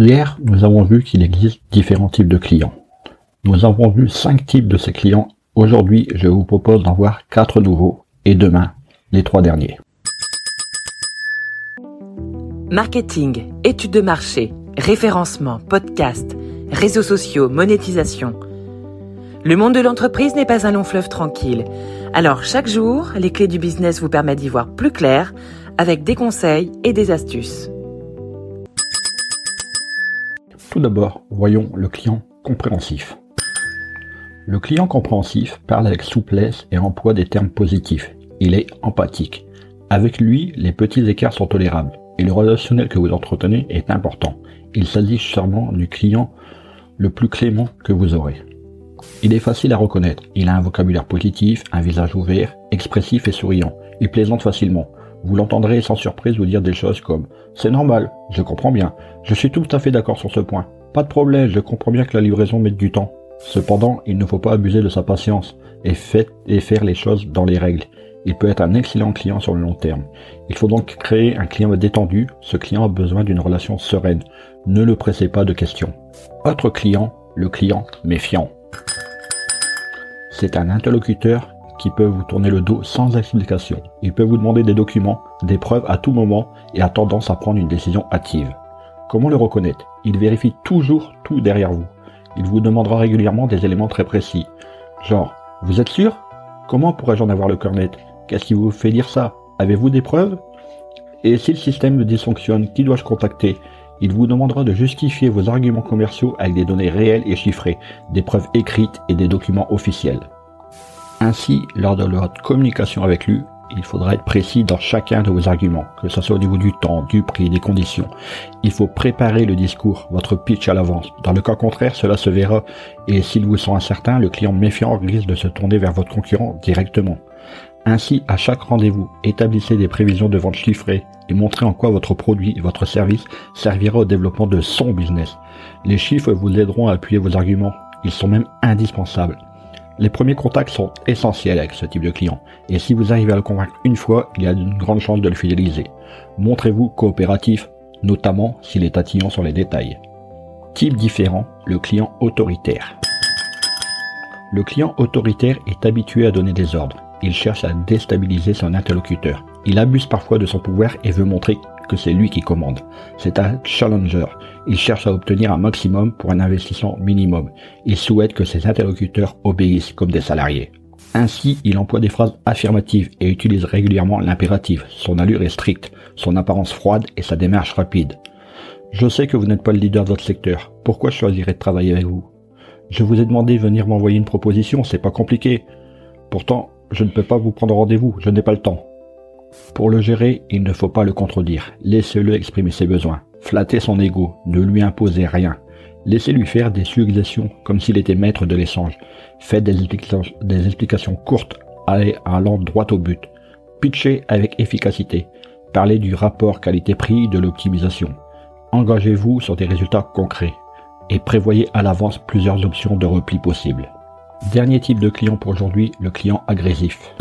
Hier, nous avons vu qu'il existe différents types de clients. Nous avons vu cinq types de ces clients. Aujourd'hui, je vous propose d'en voir quatre nouveaux et demain, les trois derniers. Marketing, études de marché, référencement, podcast, réseaux sociaux, monétisation. Le monde de l'entreprise n'est pas un long fleuve tranquille. Alors chaque jour, les clés du business vous permettent d'y voir plus clair avec des conseils et des astuces. Tout d'abord, voyons le client compréhensif. Le client compréhensif parle avec souplesse et emploie des termes positifs. Il est empathique. Avec lui, les petits écarts sont tolérables et le relationnel que vous entretenez est important. Il s'agit sûrement du client le plus clément que vous aurez. Il est facile à reconnaître. Il a un vocabulaire positif, un visage ouvert, expressif et souriant. Il plaisante facilement. Vous l'entendrez sans surprise vous dire des choses comme ⁇ C'est normal, je comprends bien, je suis tout à fait d'accord sur ce point, pas de problème, je comprends bien que la livraison mette du temps. Cependant, il ne faut pas abuser de sa patience et, et faire les choses dans les règles. Il peut être un excellent client sur le long terme. Il faut donc créer un client détendu. Ce client a besoin d'une relation sereine. Ne le pressez pas de questions. Autre client, le client méfiant. C'est un interlocuteur qui peut vous tourner le dos sans explication. Il peut vous demander des documents, des preuves à tout moment et a tendance à prendre une décision hâtive. Comment le reconnaître? Il vérifie toujours tout derrière vous. Il vous demandera régulièrement des éléments très précis. Genre, vous êtes sûr? Comment pourrais-je en avoir le cœur net Qu'est-ce qui vous fait dire ça? Avez-vous des preuves? Et si le système dysfonctionne, qui dois-je contacter? Il vous demandera de justifier vos arguments commerciaux avec des données réelles et chiffrées, des preuves écrites et des documents officiels. Ainsi, lors de votre communication avec lui, il faudra être précis dans chacun de vos arguments, que ce soit au niveau du temps, du prix, des conditions. Il faut préparer le discours, votre pitch à l'avance. Dans le cas contraire, cela se verra et s'il vous sent incertain, le client méfiant risque de se tourner vers votre concurrent directement. Ainsi, à chaque rendez-vous, établissez des prévisions de vente chiffrées et montrez en quoi votre produit et votre service servira au développement de son business. Les chiffres vous aideront à appuyer vos arguments. Ils sont même indispensables. Les premiers contacts sont essentiels avec ce type de client, et si vous arrivez à le convaincre une fois, il y a une grande chance de le fidéliser. Montrez-vous coopératif, notamment s'il est attirant sur les détails. Type différent, le client autoritaire. Le client autoritaire est habitué à donner des ordres. Il cherche à déstabiliser son interlocuteur. Il abuse parfois de son pouvoir et veut montrer c'est lui qui commande. C'est un challenger. Il cherche à obtenir un maximum pour un investissement minimum. Il souhaite que ses interlocuteurs obéissent comme des salariés. Ainsi, il emploie des phrases affirmatives et utilise régulièrement l'impératif. Son allure est stricte, son apparence froide et sa démarche rapide. Je sais que vous n'êtes pas le leader de votre secteur. Pourquoi je choisirais de travailler avec vous? Je vous ai demandé de venir m'envoyer une proposition, c'est pas compliqué. Pourtant, je ne peux pas vous prendre rendez-vous, je n'ai pas le temps. Pour le gérer, il ne faut pas le contredire. Laissez-le exprimer ses besoins. Flattez son ego, ne lui imposez rien. Laissez-lui faire des suggestions comme s'il était maître de l'échange. Faites des, explications courtes, allant droit au but. Pitchez avec efficacité. Parlez du rapport qualité-prix de l'optimisation. Engagez-vous sur des résultats concrets et prévoyez à l'avance plusieurs options de repli possibles. Dernier type de client pour aujourd'hui, le client agressif.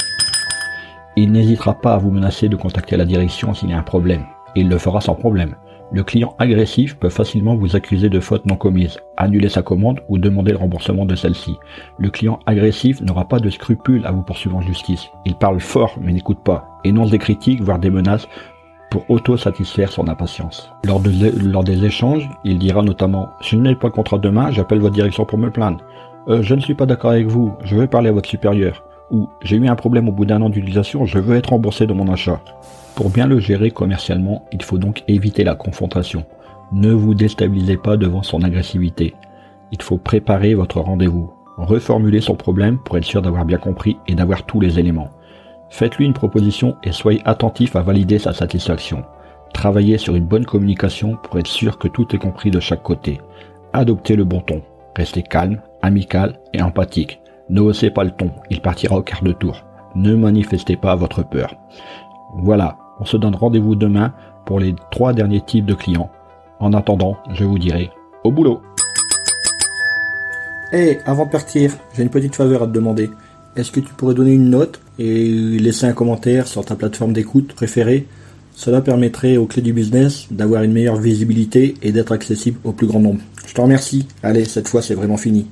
Il n'hésitera pas à vous menacer de contacter la direction s'il y a un problème. il le fera sans problème. Le client agressif peut facilement vous accuser de faute non commise, annuler sa commande ou demander le remboursement de celle-ci. Le client agressif n'aura pas de scrupules à vous poursuivre en justice. Il parle fort mais n'écoute pas, énonce des critiques voire des menaces pour auto-satisfaire son impatience. Lors, des échanges, il dira notamment « Si je n'ai pas le contrat demain, j'appelle votre direction pour me plaindre. Euh, je ne suis pas d'accord avec vous, je vais parler à votre supérieur ou j'ai eu un problème au bout d'un an d'utilisation, je veux être remboursé de mon achat. Pour bien le gérer commercialement, il faut donc éviter la confrontation. Ne vous déstabilisez pas devant son agressivité. Il faut préparer votre rendez-vous. Reformuler son problème pour être sûr d'avoir bien compris et d'avoir tous les éléments. Faites-lui une proposition et soyez attentif à valider sa satisfaction. Travaillez sur une bonne communication pour être sûr que tout est compris de chaque côté. Adoptez le bon ton. Restez calme, amical et empathique. Ne haussez pas le ton, il partira au quart de tour. Ne manifestez pas votre peur. Voilà, on se donne rendez-vous demain pour les trois derniers types de clients. En attendant, je vous dirai au boulot. Hé, avant de partir, j'ai une petite faveur à te demander. Est-ce que tu pourrais donner une note et laisser un commentaire sur ta plateforme d'écoute préférée? Cela permettrait aux clés du business d'avoir une meilleure visibilité et d'être accessible au plus grand nombre. Je te remercie. Allez, cette fois c'est vraiment fini.